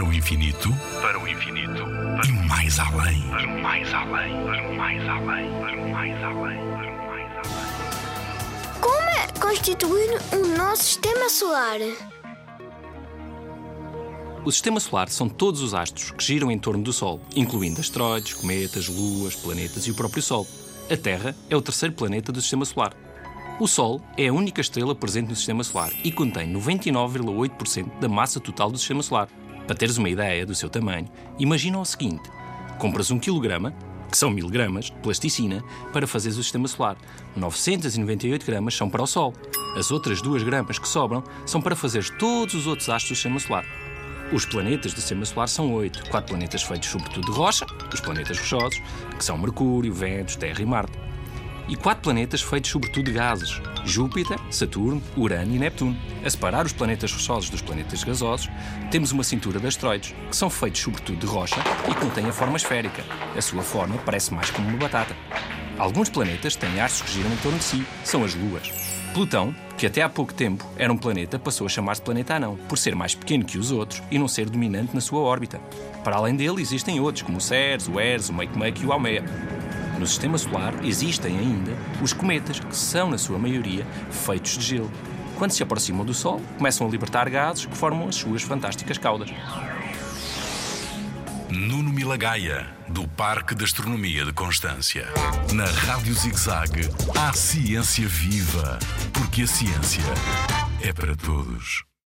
Para o infinito, para o infinito, e mais além. para o mais além, para o mais além, para o mais além, para o mais além. Como é constituído o nosso sistema solar? O sistema solar são todos os astros que giram em torno do Sol, incluindo asteroides, cometas, luas, planetas e o próprio Sol. A Terra é o terceiro planeta do sistema solar. O Sol é a única estrela presente no sistema solar e contém 99,8% da massa total do sistema solar. Para teres uma ideia do seu tamanho, imagina o seguinte: compras 1 kg, que são 1000 gramas, de plasticina, para fazeres o sistema solar. 998 gramas são para o Sol. As outras 2 gramas que sobram são para fazeres todos os outros astros do sistema solar. Os planetas do sistema solar são oito. Quatro planetas feitos sobretudo de rocha, os planetas rochosos, que são Mercúrio, Vênus, Terra e Marte. E quatro planetas feitos sobretudo de gases: Júpiter, Saturno, Urano e Neptuno. A separar os planetas rochosos dos planetas gasosos, temos uma cintura de asteroides, que são feitos sobretudo de rocha e que não têm a forma esférica. A sua forma parece mais como uma batata. Alguns planetas têm astros que giram em torno de si, são as luas. Plutão, que até há pouco tempo era um planeta, passou a chamar-se planeta anão, por ser mais pequeno que os outros e não ser dominante na sua órbita. Para além dele, existem outros, como o Ceres, o Eris, o Makemake e o Almeia. No sistema solar existem ainda os cometas, que são, na sua maioria, feitos de gelo. Quando se aproximam do Sol, começam a libertar gases que formam as suas fantásticas caudas. Nuno Milagaya, do Parque de Astronomia de Constância. Na Rádio ZigZag, há ciência viva, porque a ciência é para todos.